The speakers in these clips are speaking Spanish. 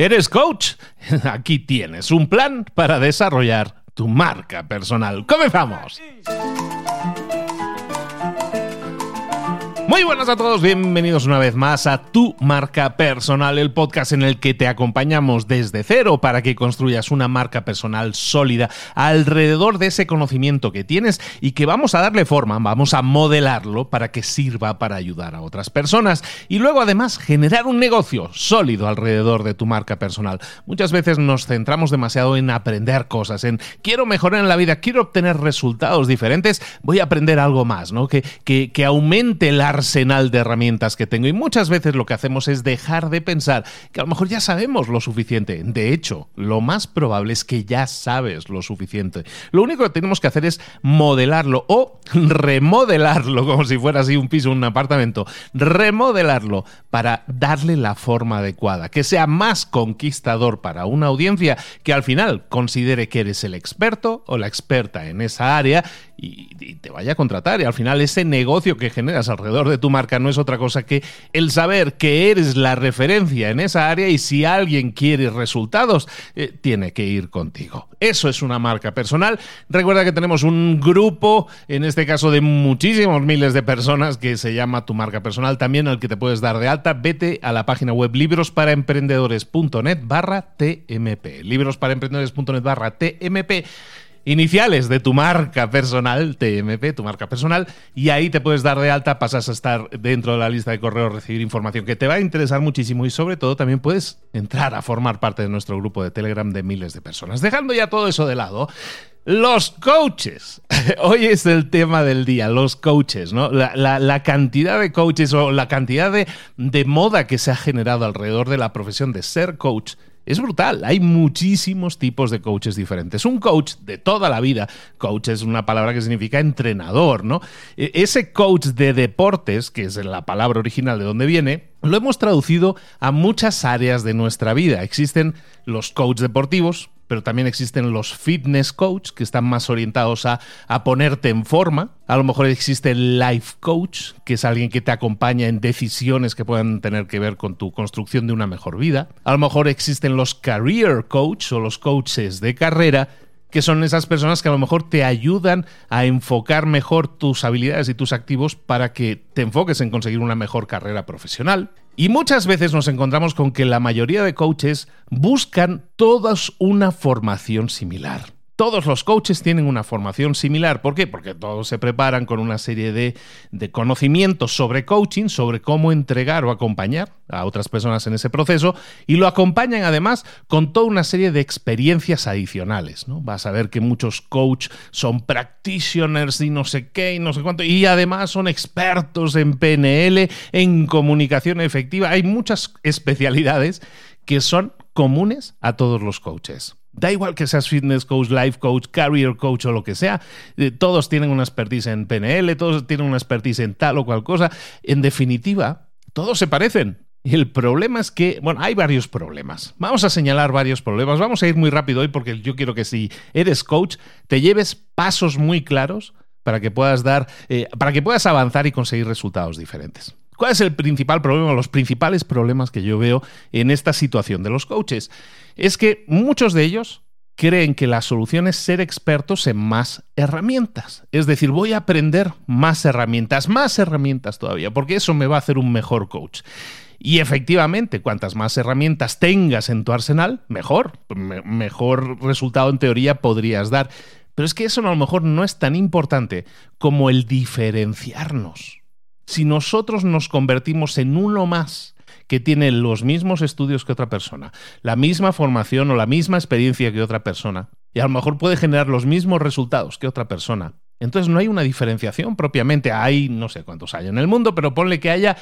¿Eres coach? Aquí tienes un plan para desarrollar tu marca personal. ¡Comenzamos! Muy buenas a todos, bienvenidos una vez más a Tu Marca Personal, el podcast en el que te acompañamos desde cero para que construyas una marca personal sólida alrededor de ese conocimiento que tienes y que vamos a darle forma, vamos a modelarlo para que sirva para ayudar a otras personas y luego además generar un negocio sólido alrededor de tu marca personal. Muchas veces nos centramos demasiado en aprender cosas, en quiero mejorar en la vida, quiero obtener resultados diferentes, voy a aprender algo más, ¿no? Que, que, que aumente la arsenal de herramientas que tengo y muchas veces lo que hacemos es dejar de pensar que a lo mejor ya sabemos lo suficiente. De hecho, lo más probable es que ya sabes lo suficiente. Lo único que tenemos que hacer es modelarlo o remodelarlo, como si fuera así un piso, un apartamento, remodelarlo para darle la forma adecuada, que sea más conquistador para una audiencia que al final considere que eres el experto o la experta en esa área y, te vaya a contratar. Y al final ese negocio que generas alrededor de tu marca no es otra cosa que el saber que eres la referencia en esa área y si alguien quiere resultados, eh, tiene que ir contigo. Eso es una marca personal. Recuerda que tenemos un grupo, en este caso de muchísimos miles de personas, que se llama Tu Marca Personal, también al que te puedes dar de alta. Vete a la página web librosparaemprendedores.net barra TMP. Librosparaemprendedores.net barra TMP iniciales de tu marca personal, TMP, tu marca personal, y ahí te puedes dar de alta, pasas a estar dentro de la lista de correos, recibir información que te va a interesar muchísimo y sobre todo también puedes entrar a formar parte de nuestro grupo de Telegram de miles de personas. Dejando ya todo eso de lado, los coaches. Hoy es el tema del día, los coaches, ¿no? La, cantidad de coaches o la cantidad de, de moda que se ha generado alrededor de la profesión de ser coach es brutal. Hay muchísimos tipos de coaches diferentes. Un coach de toda la vida, coach es una palabra que significa entrenador, ¿no? E, ese coach de deportes, que es la palabra original de donde viene, lo hemos traducido a muchas áreas de nuestra vida. Existen los coaches deportivos, pero también existen los fitness coach que están más orientados a, a, ponerte en forma. A lo mejor existe el life coach, que es alguien que te acompaña en decisiones que puedan tener que ver con tu construcción de una mejor vida. A lo mejor existen los career coach o los coaches de carrera, que son esas personas que a lo mejor te ayudan a enfocar mejor tus habilidades y tus activos para que te enfoques en conseguir una mejor carrera profesional. Y muchas veces nos encontramos con que la mayoría de coaches buscan todas una formación similar. Todos los coaches tienen una formación similar. ¿Por qué? Porque todos se preparan con una serie de, conocimientos sobre coaching, sobre cómo entregar o acompañar a otras personas en ese proceso, y lo acompañan además con toda una serie de experiencias adicionales. ¿no? Vas a ver que muchos coaches son practitioners y no sé qué y no sé cuánto, y además son expertos en PNL, en comunicación efectiva. Hay muchas especialidades que son comunes a todos los coaches. Da igual que seas fitness coach, life coach, career coach o lo que sea, eh, todos tienen una expertise en PNL, todos tienen una expertise en tal o cual cosa. En definitiva, todos se parecen. Y el problema es que, bueno, hay varios problemas. Vamos a señalar varios problemas. Vamos a ir muy rápido hoy porque yo quiero que si eres coach, te lleves pasos muy claros para que puedas dar, eh, para que puedas avanzar y conseguir resultados diferentes. ¿Cuál es el principal problema, los principales problemas que yo veo en esta situación de los coaches? Es que muchos de ellos creen que la solución es ser expertos en más herramientas. Es decir, voy a aprender más herramientas, más herramientas todavía, porque eso me va a hacer un mejor coach. Y efectivamente, cuantas más herramientas tengas en tu arsenal, mejor, mejor resultado en teoría podrías dar. Pero es que eso a lo mejor no es tan importante como el diferenciarnos si nosotros nos convertimos en uno más que tiene los mismos estudios que otra persona, la misma formación o la misma experiencia que otra persona, y a lo mejor puede generar los mismos resultados que otra persona, entonces no hay una diferenciación propiamente. Hay no sé cuántos hay en el mundo, pero ponle que haya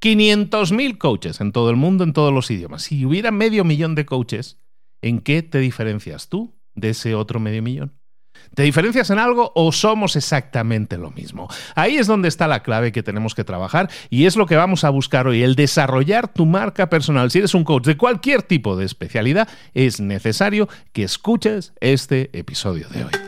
500.000 coaches en todo el mundo, en todos los idiomas. Si hubiera medio millón de coaches, ¿en qué te diferencias tú de ese otro medio millón? ¿Te diferencias en algo o somos exactamente lo mismo? Ahí es donde está la clave que tenemos que trabajar y es lo que vamos a buscar hoy, el desarrollar tu marca personal. Si eres un coach de cualquier tipo de especialidad, es necesario que escuches este episodio de hoy.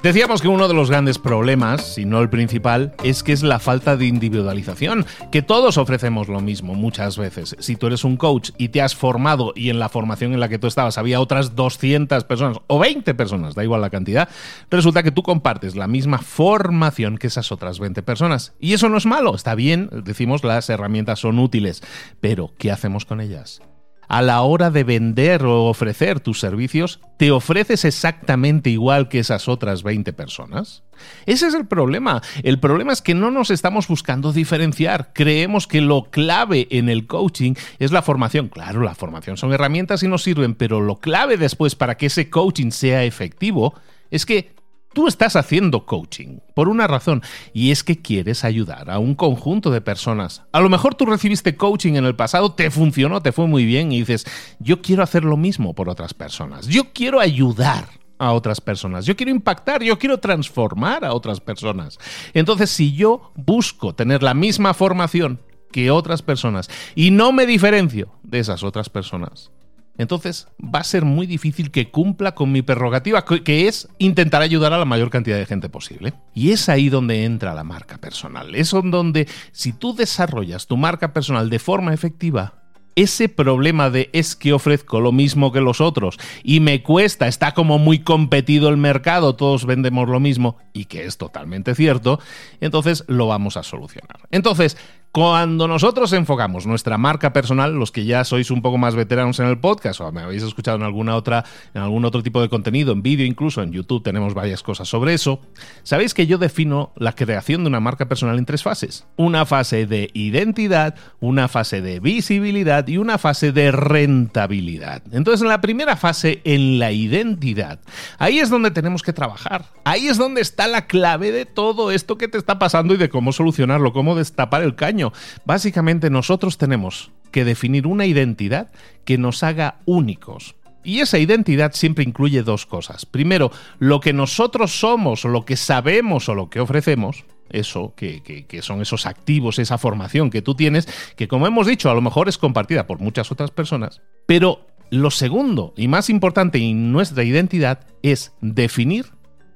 Decíamos que uno de los grandes problemas, si no el principal, es que es la falta de individualización, que todos ofrecemos lo mismo muchas veces. Si tú eres un coach y te has formado y en la formación en la que tú estabas había otras 200 personas o 20 personas, da igual la cantidad, resulta que tú compartes la misma formación que esas otras 20 personas. Y eso no es malo, está bien, decimos las herramientas son útiles, pero ¿qué hacemos con ellas? A la hora de vender o ofrecer tus servicios, ¿te ofreces exactamente igual que esas otras 20 personas? Ese es el problema. El problema es que no nos estamos buscando diferenciar. Creemos que lo clave en el coaching es la formación. Claro, la formación son herramientas y nos sirven, pero lo clave después para que ese coaching sea efectivo es que Tú estás haciendo coaching por una razón y es que quieres ayudar a un conjunto de personas. A lo mejor tú recibiste coaching en el pasado, te funcionó, te fue muy bien y dices, yo quiero hacer lo mismo por otras personas. Yo quiero ayudar a otras personas. Yo quiero impactar, yo quiero transformar a otras personas. Entonces, si yo busco tener la misma formación que otras personas y no me diferencio de esas otras personas, entonces va a ser muy difícil que cumpla con mi prerrogativa, que es intentar ayudar a la mayor cantidad de gente posible. Y es ahí donde entra la marca personal. Es donde si tú desarrollas tu marca personal de forma efectiva, ese problema de es que ofrezco lo mismo que los otros y me cuesta, está como muy competido el mercado, todos vendemos lo mismo y que es totalmente cierto, entonces lo vamos a solucionar. Entonces, cuando nosotros enfocamos nuestra marca personal, los que ya sois un poco más veteranos en el podcast o me habéis escuchado en alguna otra, en algún otro tipo de contenido, en vídeo incluso, en YouTube tenemos varias cosas sobre eso, sabéis que yo defino la creación de una marca personal en tres fases. Una fase de identidad, una fase de visibilidad y una fase de rentabilidad. Entonces, en la primera fase, en la identidad, ahí es donde tenemos que trabajar. Ahí es donde está la clave de todo esto que te está pasando y de cómo solucionarlo, cómo destapar el caño Básicamente nosotros tenemos que definir una identidad que nos haga únicos. Y esa identidad siempre incluye dos cosas. Primero, lo que nosotros somos lo que sabemos o lo que ofrecemos, eso, que, que, son esos activos, esa formación que tú tienes, que como hemos dicho, a lo mejor es compartida por muchas otras personas. Pero lo segundo y más importante en nuestra identidad es definir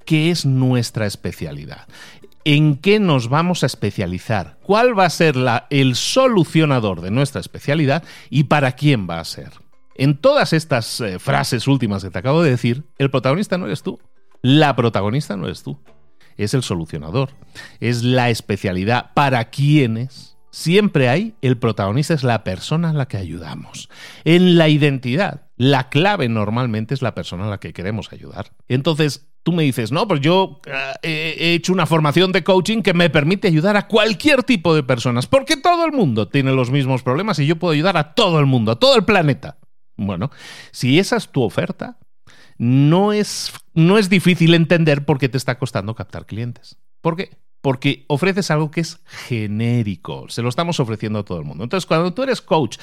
qué es nuestra especialidad en qué nos vamos a especializar, cuál va a ser el solucionador de nuestra especialidad y para quién va a ser. En todas estas eh, frases últimas que te acabo de decir, el protagonista no eres tú, la protagonista no eres tú, es el solucionador, es la especialidad para quienes. Siempre hay, el protagonista es la persona a la que ayudamos. En la identidad, la clave normalmente es la persona a la que queremos ayudar. Entonces, tú me dices, no, pues yo eh, he hecho una formación de coaching que me permite ayudar a cualquier tipo de personas, porque todo el mundo tiene los mismos problemas y yo puedo ayudar a todo el mundo, a todo el planeta. Bueno, si esa es tu oferta, no es, no es difícil entender por qué te está costando captar clientes. ¿Por qué? Porque ofreces algo que es genérico, se lo estamos ofreciendo a todo el mundo. Entonces, cuando tú eres coach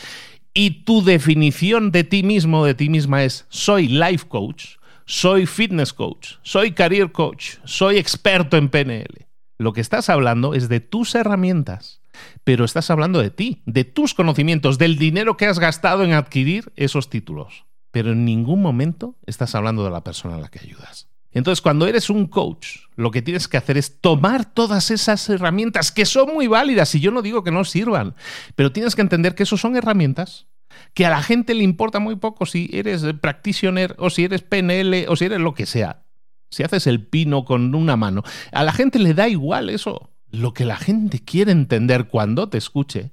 y tu definición de ti mismo, de ti misma es soy life coach, soy fitness coach, soy career coach, soy experto en PNL. Lo que estás hablando es de tus herramientas, pero estás hablando de ti, de tus conocimientos, del dinero que has gastado en adquirir esos títulos. Pero en ningún momento estás hablando de la persona a la que ayudas. Entonces, cuando eres un coach, lo que tienes que hacer es tomar todas esas herramientas que son muy válidas, y yo no digo que no sirvan, pero tienes que entender que eso son herramientas que a la gente le importa muy poco si eres practitioner o si eres PNL o si eres lo que sea. Si haces el pino con una mano, a la gente le da igual eso. Lo que la gente quiere entender cuando te escuche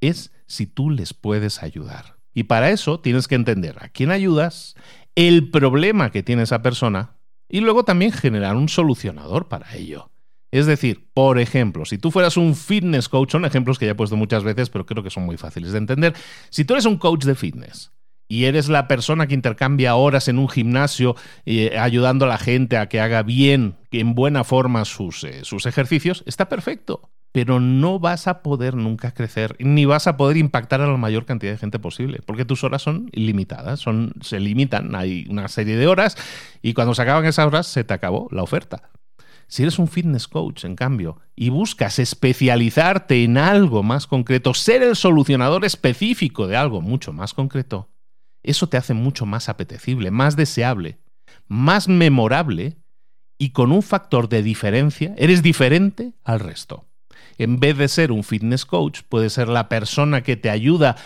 es si tú les puedes ayudar. Y para eso tienes que entender a quién ayudas, el problema que tiene esa persona y luego también generar un solucionador para ello. Es decir, por ejemplo, si tú fueras un fitness coach, son ejemplos que ya he puesto muchas veces, pero creo que son muy fáciles de entender. Si tú eres un coach de fitness y eres la persona que intercambia horas en un gimnasio eh, ayudando a la gente a que haga bien, en buena forma sus, eh, sus ejercicios, está perfecto. Pero no vas a poder nunca crecer, ni vas a poder impactar a la mayor cantidad de gente posible, porque tus horas son ilimitadas, son, se limitan, hay una serie de horas y cuando se acaban esas horas se te acabó la oferta. Si eres un fitness coach, en cambio, y buscas especializarte en algo más concreto, ser el solucionador específico de algo mucho más concreto, eso te hace mucho más apetecible, más deseable, más memorable y con un factor de diferencia eres diferente al resto. En vez de ser un fitness coach, puede ser la persona que te ayuda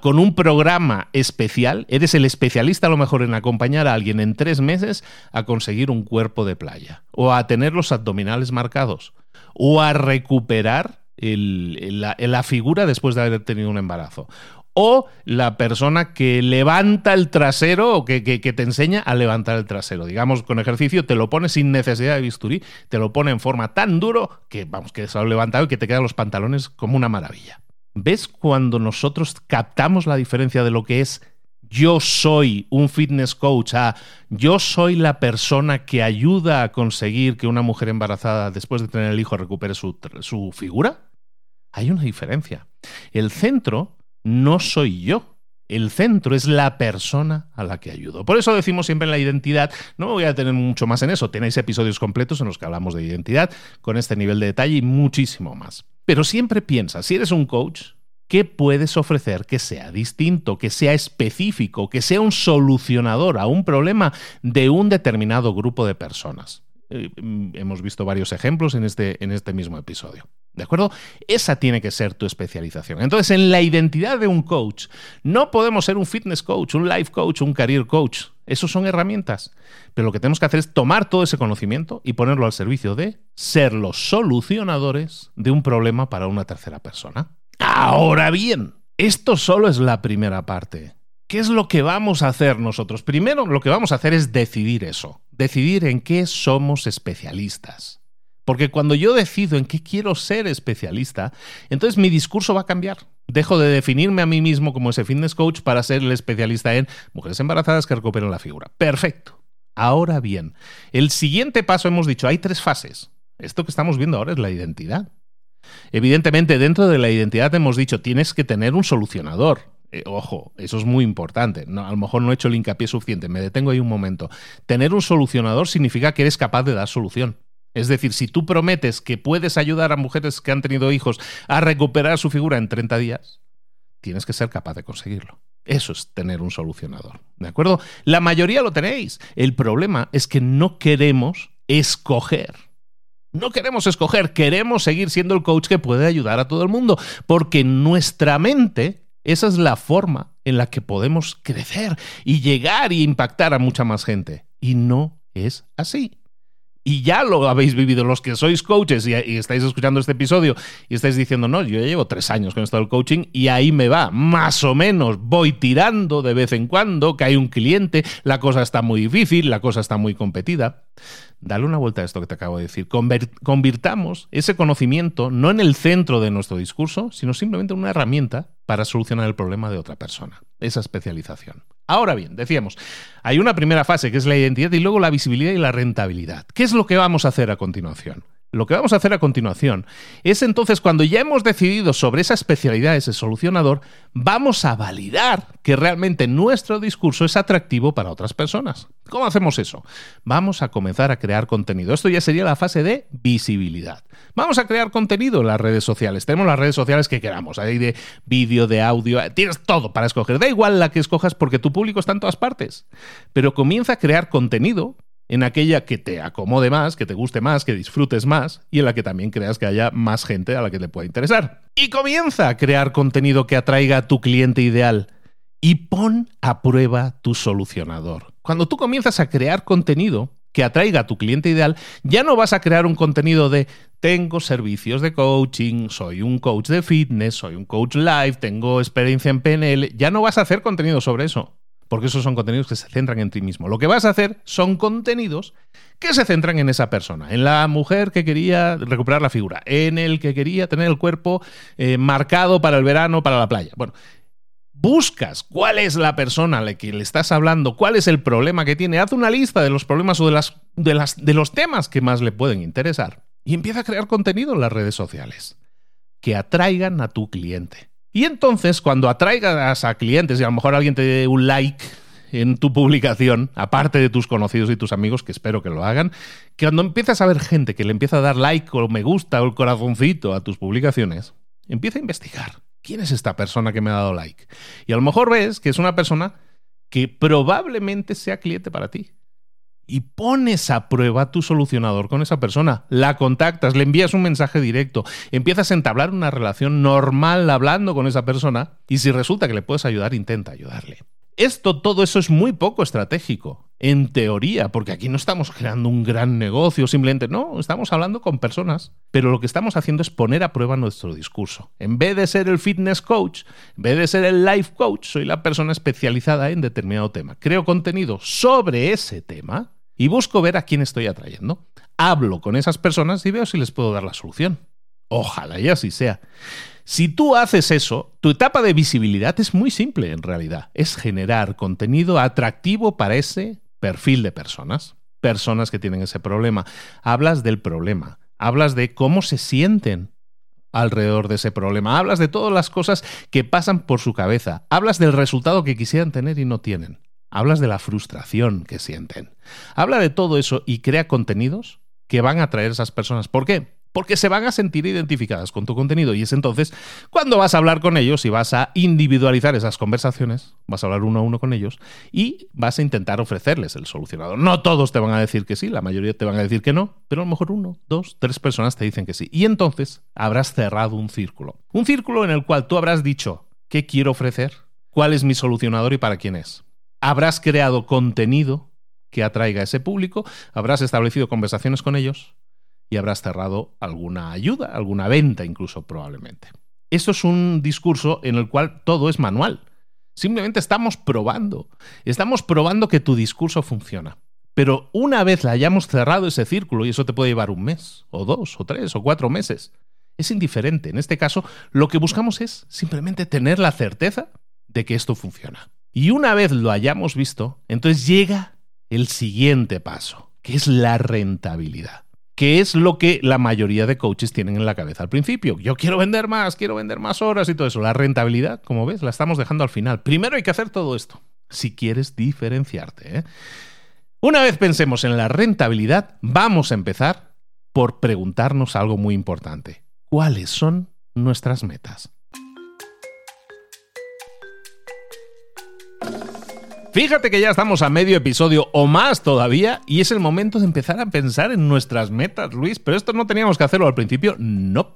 con un programa especial. Eres el especialista a lo mejor en acompañar a alguien en tres meses a conseguir un cuerpo de playa, o a tener los abdominales marcados, o a recuperar la figura después de haber tenido un embarazo, o la persona que levanta el trasero o que, te enseña a levantar el trasero. Digamos, con ejercicio te lo pone sin necesidad de bisturí, te lo pone en forma tan duro que, vamos, que se ha levantado y que te quedan los pantalones como una maravilla. ¿Ves cuando nosotros captamos la diferencia de lo que es yo soy un fitness coach a yo soy la persona que ayuda a conseguir que una mujer embarazada después de tener el hijo recupere su, su figura? Hay una diferencia. El centro no soy yo. El centro es la persona a la que ayudo. Por eso decimos siempre en la identidad, no me voy a tener mucho más en eso, tenéis episodios completos en los que hablamos de identidad con este nivel de detalle y muchísimo más. Pero siempre piensa, si eres un coach, ¿qué puedes ofrecer que sea distinto, que sea específico, que sea un solucionador a un problema de un determinado grupo de personas? Eh, mm, hemos visto varios ejemplos en este, en este mismo episodio. ¿De acuerdo? Esa tiene que ser tu especialización. Entonces, en la identidad de un coach, no podemos ser un fitness coach, un life coach, un career coach. Esos son herramientas. Pero lo que tenemos que hacer es tomar todo ese conocimiento y ponerlo al servicio de ser los solucionadores de un problema para una tercera persona. Ahora bien, esto solo es la primera parte. ¿Qué es lo que vamos a hacer nosotros? Primero, lo que vamos a hacer es decidir eso, decidir en qué somos especialistas. Porque cuando yo decido en qué quiero ser especialista, entonces mi discurso va a cambiar. Dejo de definirme a mí mismo como ese fitness coach para ser el especialista en mujeres embarazadas que recuperen la figura. Perfecto. Ahora bien, el siguiente paso hemos dicho, hay tres fases. Esto que estamos viendo ahora es la identidad. Evidentemente, dentro de la identidad hemos dicho, tienes que tener un solucionador. Eh, ojo, eso es muy importante. No, a lo mejor no he hecho el hincapié suficiente. Me detengo ahí un momento. Tener un solucionador significa que eres capaz de dar solución. Es decir, si tú prometes que puedes ayudar a mujeres que han tenido hijos a recuperar su figura en 30 días, tienes que ser capaz de conseguirlo. Eso es tener un solucionador. ¿De acuerdo? La mayoría lo tenéis. El problema es que no queremos escoger. No queremos escoger, queremos seguir siendo el coach que puede ayudar a todo el mundo, porque nuestra mente, esa es la forma en la que podemos crecer y llegar y impactar a mucha más gente. Y no es así y ya lo habéis vivido, los que sois coaches y, estáis escuchando este episodio y estáis diciendo, no, yo ya llevo tres años con esto del coaching y ahí me va, más o menos, voy tirando de vez en cuando, que hay un cliente, la cosa está muy difícil, la cosa está muy competida. Dale una vuelta a esto que te acabo de decir. Convirtamos ese conocimiento no en el centro de nuestro discurso, sino simplemente en una herramienta para solucionar el problema de otra persona. Esa especialización. Ahora bien, decíamos, hay una primera fase que es la identidad y luego la visibilidad y la rentabilidad. ¿Qué es lo que vamos a hacer a continuación? Lo que vamos a hacer a continuación es entonces cuando ya hemos decidido sobre esa especialidad, ese solucionador, vamos a validar que realmente nuestro discurso es atractivo para otras personas. ¿Cómo hacemos eso? Vamos a comenzar a crear contenido. Esto ya sería la fase de visibilidad. Vamos a crear contenido en las redes sociales. Tenemos las redes sociales que queramos. Hay de vídeo, de audio, tienes todo para escoger. Da igual la que escojas porque tu público está en todas partes. Pero comienza a crear contenido en aquella que te acomode más, que te guste más, que disfrutes más y en la que también creas que haya más gente a la que te pueda interesar. Y comienza a crear contenido que atraiga a tu cliente ideal y pon a prueba tu solucionador. Cuando tú comienzas a crear contenido que atraiga a tu cliente ideal, ya no vas a crear un contenido de tengo servicios de coaching, soy un coach de fitness, soy un coach live, tengo experiencia en PNL, ya no vas a hacer contenido sobre eso porque esos son contenidos que se centran en ti mismo. Lo que vas a hacer son contenidos que se centran en esa persona, en la mujer que quería recuperar la figura, en el que quería tener el cuerpo eh, marcado para el verano, para la playa. Bueno, buscas cuál es la persona a la que le estás hablando, cuál es el problema que tiene, haz una lista de los problemas o de, las, de, las, de los temas que más le pueden interesar y empieza a crear contenido en las redes sociales que atraigan a tu cliente. Y entonces, cuando atraigas a clientes y a lo mejor alguien te dé un like en tu publicación, aparte de tus conocidos y tus amigos, que espero que lo hagan, que cuando empiezas a ver gente que le empieza a dar like o me gusta o el corazoncito a tus publicaciones, empieza a investigar. ¿Quién es esta persona que me ha dado like? Y a lo mejor ves que es una persona que probablemente sea cliente para ti. Y pones a prueba tu solucionador con esa persona. La contactas, le envías un mensaje directo, empiezas a entablar una relación normal hablando con esa persona y si resulta que le puedes ayudar, intenta ayudarle. Esto, todo eso es muy poco estratégico, en teoría, porque aquí no estamos creando un gran negocio, simplemente no, estamos hablando con personas, pero lo que estamos haciendo es poner a prueba nuestro discurso. En vez de ser el fitness coach, en vez de ser el life coach, soy la persona especializada en determinado tema. Creo contenido sobre ese tema y busco ver a quién estoy atrayendo. Hablo con esas personas y veo si les puedo dar la solución. Ojalá y así sea. Si tú haces eso, tu etapa de visibilidad es muy simple en realidad. Es generar contenido atractivo para ese perfil de personas. Personas que tienen ese problema. Hablas del problema. Hablas de cómo se sienten alrededor de ese problema. Hablas de todas las cosas que pasan por su cabeza. Hablas del resultado que quisieran tener y no tienen. Hablas de la frustración que sienten. Habla de todo eso y crea contenidos que van a atraer a esas personas. ¿Por qué? porque se van a sentir identificadas con tu contenido y es entonces cuando vas a hablar con ellos y vas a individualizar esas conversaciones, vas a hablar uno a uno con ellos y vas a intentar ofrecerles el solucionador. No todos te van a decir que sí, la mayoría te van a decir que no, pero a lo mejor uno, dos, tres personas te dicen que sí. Y entonces habrás cerrado un círculo. Un círculo en el cual tú habrás dicho qué quiero ofrecer, cuál es mi solucionador y para quién es. Habrás creado contenido que atraiga a ese público, habrás establecido conversaciones con ellos y habrás cerrado alguna ayuda, alguna venta incluso probablemente. Esto es un discurso en el cual todo es manual. Simplemente estamos probando. Estamos probando que tu discurso funciona. Pero una vez la hayamos cerrado ese círculo, y eso te puede llevar un mes, o dos, o tres, o cuatro meses, es indiferente. En este caso, lo que buscamos es simplemente tener la certeza de que esto funciona. Y una vez lo hayamos visto, entonces llega el siguiente paso, que es la rentabilidad que es lo que la mayoría de coaches tienen en la cabeza al principio. Yo quiero vender más, quiero vender más horas y todo eso. La rentabilidad, como ves, la estamos dejando al final. Primero hay que hacer todo esto, si quieres diferenciarte. ¿eh? Una vez pensemos en la rentabilidad, vamos a empezar por preguntarnos algo muy importante. ¿Cuáles son nuestras metas? Fíjate que ya estamos a medio episodio o más todavía y es el momento de empezar a pensar en nuestras metas, Luis. Pero esto no teníamos que hacerlo al principio. No.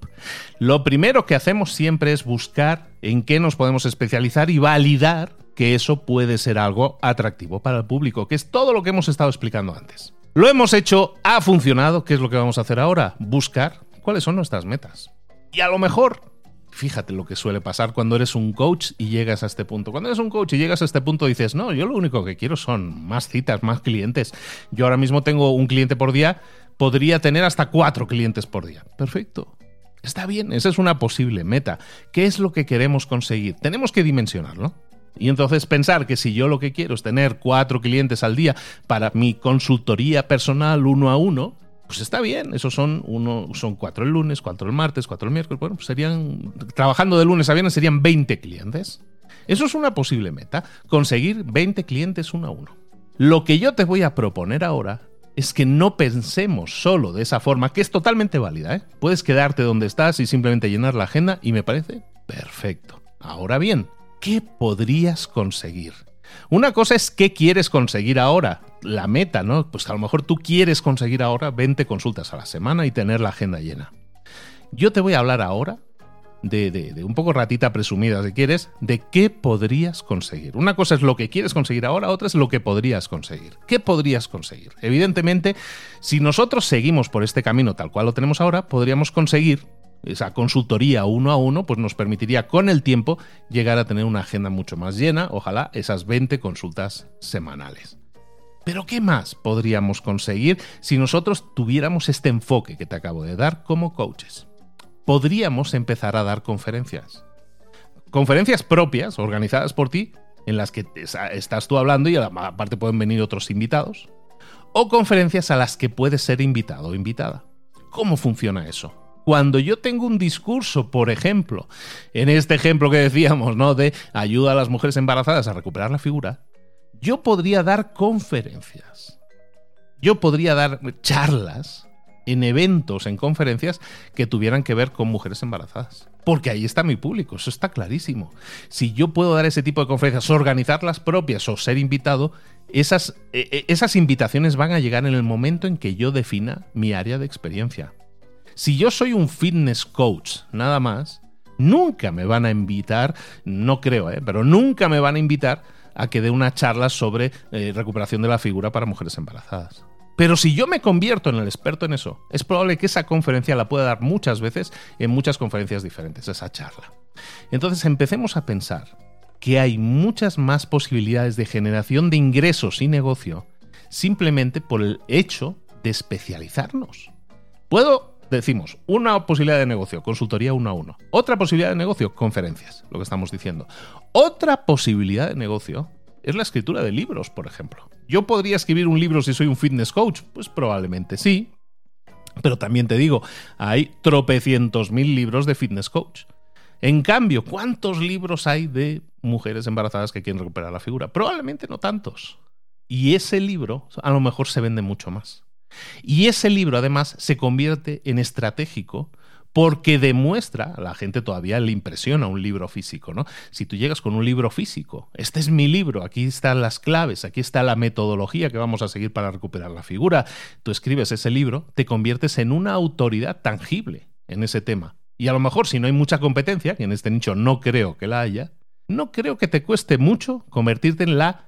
Lo primero que hacemos siempre es buscar en qué nos podemos especializar y validar que eso puede ser algo atractivo para el público, que es todo lo que hemos estado explicando antes. Lo hemos hecho, ha funcionado, ¿qué es lo que vamos a hacer ahora? Buscar cuáles son nuestras metas. Y a lo mejor Fíjate lo que suele pasar cuando eres un coach y llegas a este punto. Cuando eres un coach y llegas a este punto dices, no, yo lo único que quiero son más citas, más clientes. Yo ahora mismo tengo un cliente por día, podría tener hasta cuatro clientes por día. Perfecto. Está bien, esa es una posible meta. ¿Qué es lo que queremos conseguir? Tenemos que dimensionarlo. Y entonces pensar que si yo lo que quiero es tener cuatro clientes al día para mi consultoría personal uno a uno, pues está bien, esos son uno, son cuatro el lunes, cuatro el martes, cuatro el miércoles, bueno, pues serían, trabajando de lunes a viernes serían 20 clientes. Eso es una posible meta, conseguir 20 clientes uno a uno. Lo que yo te voy a proponer ahora es que no pensemos solo de esa forma, que es totalmente válida. ¿eh? Puedes quedarte donde estás y simplemente llenar la agenda y me parece perfecto. Ahora bien, ¿qué podrías conseguir? Una cosa es qué quieres conseguir ahora, la meta, ¿no? Pues a lo mejor tú quieres conseguir ahora 20 consultas a la semana y tener la agenda llena. Yo te voy a hablar ahora de, de, un poco ratita presumida, si quieres, de qué podrías conseguir. Una cosa es lo que quieres conseguir ahora, otra es lo que podrías conseguir. ¿Qué podrías conseguir? Evidentemente, si nosotros seguimos por este camino tal cual lo tenemos ahora, podríamos conseguir esa consultoría uno a uno, pues nos permitiría con el tiempo llegar a tener una agenda mucho más llena, ojalá esas 20 consultas semanales. Pero ¿qué más podríamos conseguir si nosotros tuviéramos este enfoque que te acabo de dar como coaches? Podríamos empezar a dar conferencias. Conferencias propias, organizadas por ti, en las que estás tú hablando y aparte pueden venir otros invitados. O conferencias a las que puedes ser invitado o invitada. ¿Cómo funciona eso? Cuando yo tengo un discurso, por ejemplo, en este ejemplo que decíamos, ¿no? De ayuda a las mujeres embarazadas a recuperar la figura, yo podría dar conferencias. Yo podría dar charlas en eventos, en conferencias que tuvieran que ver con mujeres embarazadas. Porque ahí está mi público, eso está clarísimo. Si yo puedo dar ese tipo de conferencias, organizar las propias o ser invitado, esas, e, e, esas invitaciones van a llegar en el momento en que yo defina mi área de experiencia. Si yo soy un fitness coach, nada más, nunca me van a invitar, no creo, ¿eh? pero nunca me van a invitar a que dé una charla sobre eh, recuperación de la figura para mujeres embarazadas. Pero si yo me convierto en el experto en eso, es probable que esa conferencia la pueda dar muchas veces en muchas conferencias diferentes, esa charla. Entonces empecemos a pensar que hay muchas más posibilidades de generación de ingresos y negocio simplemente por el hecho de especializarnos. Puedo, decimos, una posibilidad de negocio, consultoría uno a uno. Otra posibilidad de negocio, conferencias, lo que estamos diciendo. Otra posibilidad de negocio es la escritura de libros, por ejemplo. ¿Yo podría escribir un libro si soy un fitness coach? Pues probablemente sí. Pero también te digo, hay tropecientos mil libros de fitness coach. En cambio, ¿cuántos libros hay de mujeres embarazadas que quieren recuperar la figura? Probablemente no tantos. Y ese libro a lo mejor se vende mucho más. Y ese libro además se convierte en estratégico porque demuestra, a la gente todavía le impresiona un libro físico, ¿no? Si tú llegas con un libro físico, este es mi libro, aquí están las claves, aquí está la metodología que vamos a seguir para recuperar la figura, tú escribes ese libro, te conviertes en una autoridad tangible en ese tema. Y a lo mejor si no hay mucha competencia, que en este nicho no creo que la haya, no creo que te cueste mucho convertirte en la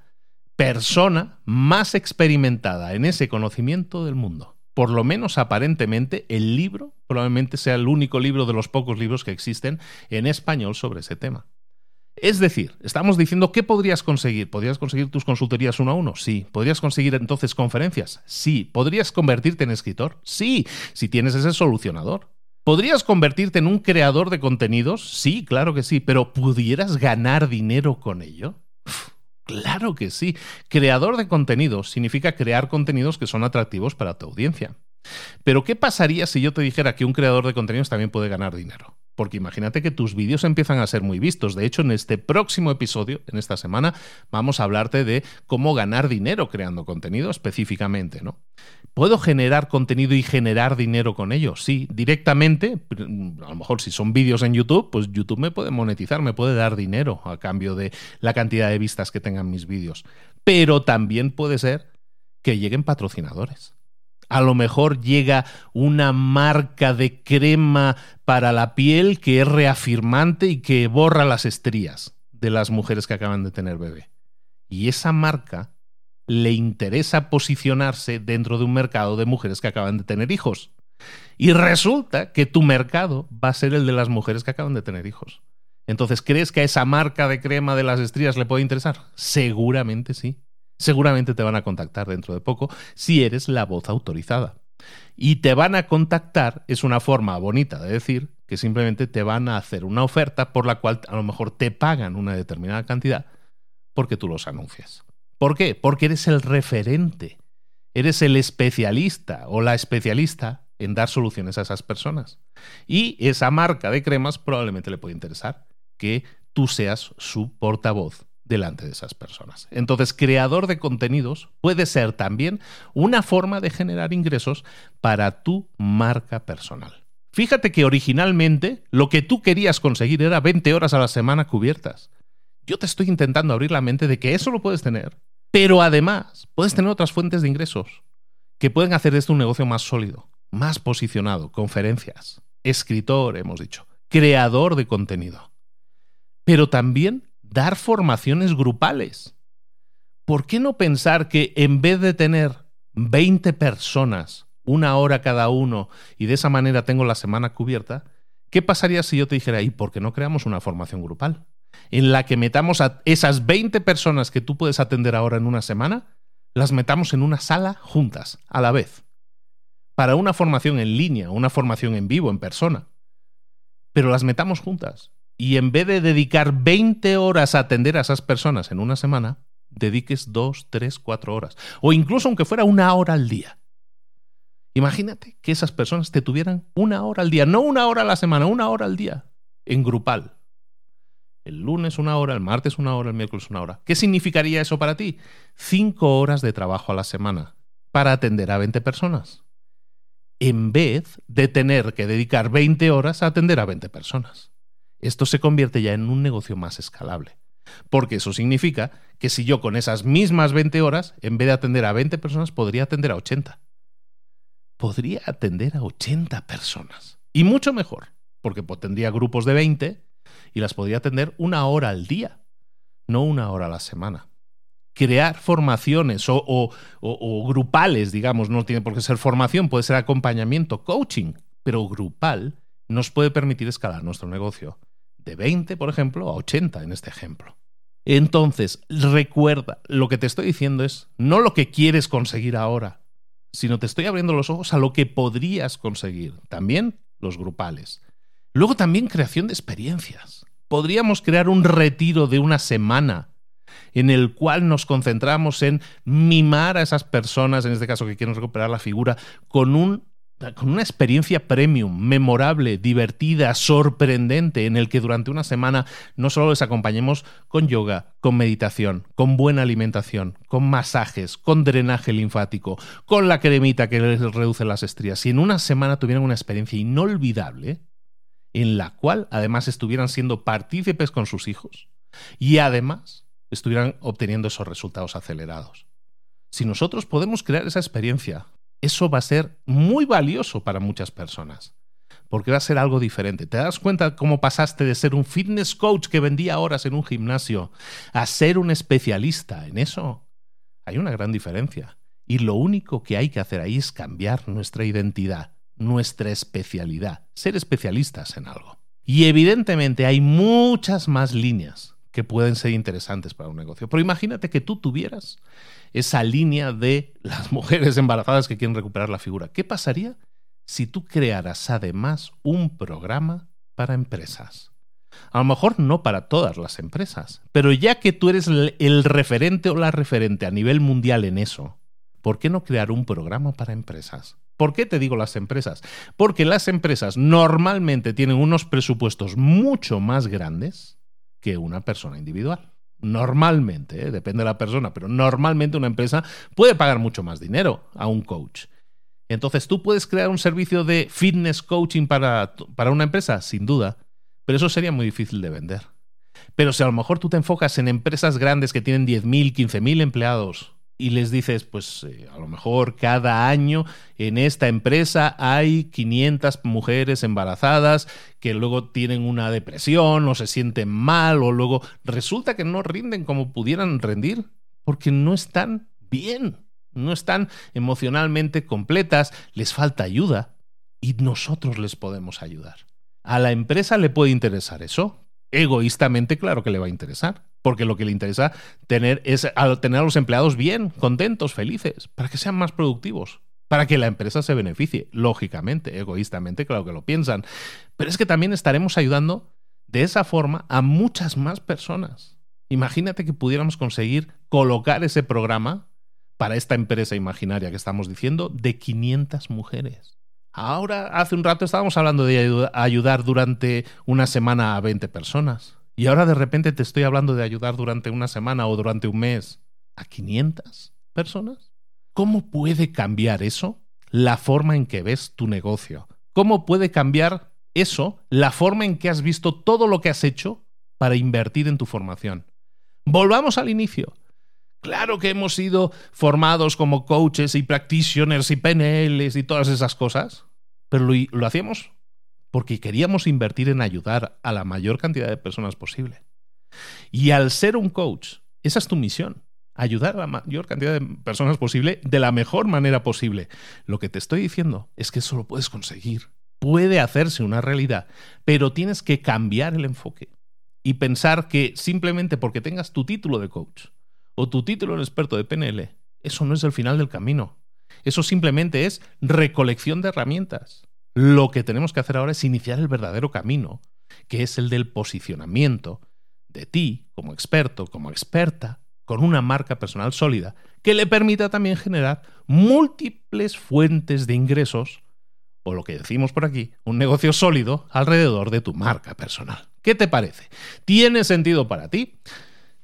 persona más experimentada en ese conocimiento del mundo por lo menos aparentemente, el libro probablemente sea el único libro de los pocos libros que existen en español sobre ese tema. Es decir, estamos diciendo qué podrías conseguir. ¿Podrías conseguir tus consultorías uno a uno? Sí. ¿Podrías conseguir entonces conferencias? Sí. ¿Podrías convertirte en escritor? Sí, si tienes ese solucionador. ¿Podrías convertirte en un creador de contenidos? Sí, claro que sí, pero ¿pudieras ganar dinero con ello? Claro que sí. Creador de contenidos significa crear contenidos que son atractivos para tu audiencia. Pero ¿qué pasaría si yo te dijera que un creador de contenidos también puede ganar dinero? Porque imagínate que tus vídeos empiezan a ser muy vistos. De hecho, en este próximo episodio, en esta semana, vamos a hablarte de cómo ganar dinero creando contenido específicamente, ¿no? ¿Puedo generar contenido y generar dinero con ello? Sí, directamente. A lo mejor si son vídeos en YouTube, pues YouTube me puede monetizar, me puede dar dinero a cambio de la cantidad de vistas que tengan mis vídeos. Pero también puede ser que lleguen patrocinadores. A lo mejor llega una marca de crema para la piel que es reafirmante y que borra las estrías de las mujeres que acaban de tener bebé. Y esa marca le interesa posicionarse dentro de un mercado de mujeres que acaban de tener hijos. Y resulta que tu mercado va a ser el de las mujeres que acaban de tener hijos. Entonces, ¿crees que a esa marca de crema de las estrías le puede interesar? Seguramente sí. Seguramente te van a contactar dentro de poco si eres la voz autorizada. Y te van a contactar es una forma bonita de decir que simplemente te van a hacer una oferta por la cual a lo mejor te pagan una determinada cantidad porque tú los anuncias. ¿Por qué? Porque eres el referente, eres el especialista o la especialista en dar soluciones a esas personas. Y esa marca de cremas probablemente le puede interesar que tú seas su portavoz delante de esas personas. Entonces, creador de contenidos puede ser también una forma de generar ingresos para tu marca personal. Fíjate que originalmente lo que tú querías conseguir era 20 horas a la semana cubiertas. Yo te estoy intentando abrir la mente de que eso lo puedes tener, pero además puedes tener otras fuentes de ingresos que pueden hacer de esto un negocio más sólido, más posicionado, conferencias, escritor, hemos dicho, creador de contenido. Pero también dar formaciones grupales. ¿Por qué no pensar que en vez de tener 20 personas, una hora cada uno, y de esa manera tengo la semana cubierta, ¿qué pasaría si yo te dijera, ¿y por qué no creamos una formación grupal? En la que metamos a esas 20 personas que tú puedes atender ahora en una semana, las metamos en una sala juntas, a la vez. Para una formación en línea, una formación en vivo, en persona. Pero las metamos juntas y en vez de dedicar 20 horas a atender a esas personas en una semana, dediques 2, 3, 4 horas. O incluso aunque fuera una hora al día. Imagínate que esas personas te tuvieran una hora al día, no una hora a la semana, una hora al día, en grupal. El lunes una hora, el martes una hora, el miércoles una hora. ¿Qué significaría eso para ti? Cinco horas de trabajo a la semana para atender a 20 personas. en vez de tener que dedicar 20 horas a atender a 20 personas. Esto se convierte ya en un negocio más escalable. Porque eso significa que si yo con esas mismas 20 horas, en vez de atender a 20 personas, podría atender a 80. Podría atender a 80 personas. Y mucho mejor, porque tendría grupos de 20 y las podría atender una hora al día, no una hora a la semana crear formaciones o, grupales, digamos, no tiene por qué ser formación, puede ser acompañamiento, coaching, pero grupal nos puede permitir escalar nuestro negocio de 20, por ejemplo, a 80 en este ejemplo. Entonces, recuerda, lo que te estoy diciendo es no lo que quieres conseguir ahora, sino te estoy abriendo los ojos a lo que podrías conseguir. También los grupales. Luego también creación de experiencias. Podríamos crear un retiro de una semana en el cual nos concentramos en mimar a esas personas, en este caso que quieren recuperar la figura, con un con una experiencia premium, memorable, divertida, sorprendente, en el que durante una semana no solo les acompañemos con yoga, con meditación, con buena alimentación, con masajes, con drenaje linfático, con la cremita que les reduce las estrías, y en una semana tuvieran una experiencia inolvidable, en la cual además estuvieran siendo partícipes con sus hijos, y además estuvieran obteniendo esos resultados acelerados. Si nosotros podemos crear esa experiencia, eso va a ser muy valioso para muchas personas, porque va a ser algo diferente. ¿Te das cuenta cómo pasaste de ser un fitness coach que vendía horas en un gimnasio a ser un especialista en eso? Hay una gran diferencia. Y lo único que hay que hacer ahí es cambiar nuestra identidad, nuestra especialidad, ser especialistas en algo. Y evidentemente hay muchas más líneas que pueden ser interesantes para un negocio. Pero imagínate que tú tuvieras esa línea de las mujeres embarazadas que quieren recuperar la figura. ¿Qué pasaría si tú crearas además un programa para empresas? A lo mejor no para todas las empresas, pero ya que tú eres el referente o la referente a nivel mundial en eso, ¿por qué no crear un programa para empresas? ¿Por qué te digo las empresas? Porque las empresas normalmente tienen unos presupuestos mucho más grandes que una persona individual. Normalmente, ¿eh? depende de la persona, pero normalmente una empresa puede pagar mucho más dinero a un coach. Entonces, ¿tú puedes crear un servicio de fitness coaching para, para una empresa? Sin duda, pero eso sería muy difícil de vender. Pero si a lo mejor tú te enfocas en empresas grandes que tienen 10.000, 15.000 empleados y les dices, pues eh, a lo mejor cada año en esta empresa hay 500 mujeres embarazadas que luego tienen una depresión o se sienten mal o luego resulta que no rinden como pudieran rendir porque no están bien, no están emocionalmente completas, les falta ayuda y nosotros les podemos ayudar. A la empresa le puede interesar eso, egoístamente claro que le va a interesar porque lo que le interesa tener es tener a los empleados bien, contentos, felices, para que sean más productivos, para que la empresa se beneficie, lógicamente, egoístamente, claro que lo piensan, pero es que también estaremos ayudando de esa forma a muchas más personas. Imagínate que pudiéramos conseguir colocar ese programa para esta empresa imaginaria que estamos diciendo de 500 mujeres. Ahora, hace un rato estábamos hablando de ayudar durante una semana a 20 personas. Y ahora de repente te estoy hablando de ayudar durante una semana o durante un mes a 500 personas. ¿Cómo puede cambiar eso la forma en que ves tu negocio? ¿Cómo puede cambiar eso la forma en que has visto todo lo que has hecho para invertir en tu formación? Volvamos al inicio. Claro que hemos sido formados como coaches y practitioners y PNLs y todas esas cosas, pero lo, lo hacíamos porque queríamos invertir en ayudar a la mayor cantidad de personas posible. Y al ser un coach, esa es tu misión, ayudar a la mayor cantidad de personas posible de la mejor manera posible. Lo que te estoy diciendo es que eso lo puedes conseguir, puede hacerse una realidad, pero tienes que cambiar el enfoque y pensar que simplemente porque tengas tu título de coach o tu título de experto de PNL, eso no es el final del camino. Eso simplemente es recolección de herramientas. Lo que tenemos que hacer ahora es iniciar el verdadero camino, que es el del posicionamiento de ti como experto, como experta, con una marca personal sólida, que le permita también generar múltiples fuentes de ingresos, o lo que decimos por aquí, un negocio sólido alrededor de tu marca personal. ¿Qué te parece? ¿Tiene sentido para ti?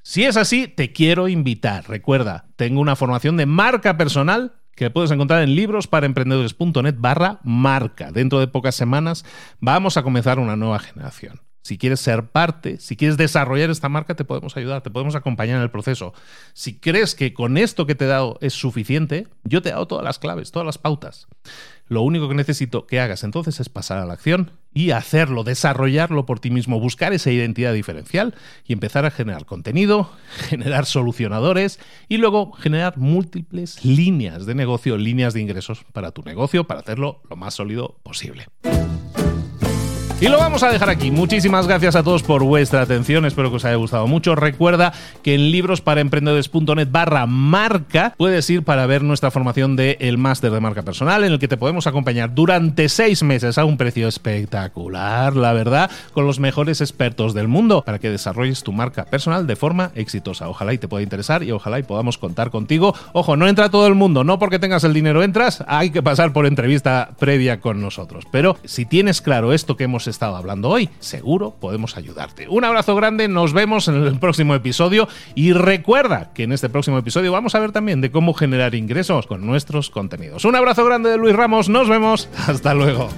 Si es así, te quiero invitar. Recuerda, tengo una formación de marca personal que puedes encontrar en librosparaemprendedores.net barra marca. Dentro de pocas semanas vamos a comenzar una nueva generación. Si quieres ser parte, si quieres desarrollar esta marca, te podemos ayudar, te podemos acompañar en el proceso. Si crees que con esto que te he dado es suficiente, yo te he dado todas las claves, todas las pautas. Lo único que necesito que hagas entonces es pasar a la acción y hacerlo, desarrollarlo por ti mismo, buscar esa identidad diferencial y empezar a generar contenido, generar solucionadores y luego generar múltiples líneas de negocio, líneas de ingresos para tu negocio para hacerlo lo más sólido posible. Y lo vamos a dejar aquí. Muchísimas gracias a todos por vuestra atención. Espero que os haya gustado mucho. Recuerda que en librosparaemprendedores.net barra marca puedes ir para ver nuestra formación de el máster de marca personal en el que te podemos acompañar durante seis meses a un precio espectacular, la verdad, con los mejores expertos del mundo para que desarrolles tu marca personal de forma exitosa. Ojalá y te pueda interesar y ojalá y podamos contar contigo. Ojo, no entra todo el mundo, no porque tengas el dinero entras, hay que pasar por entrevista previa con nosotros. Pero si tienes claro esto que hemos estado hablando hoy. Seguro podemos ayudarte. Un abrazo grande, nos vemos en el próximo episodio y recuerda que en este próximo episodio vamos a ver también de cómo generar ingresos con nuestros contenidos. Un abrazo grande de Luis Ramos, nos vemos, hasta luego.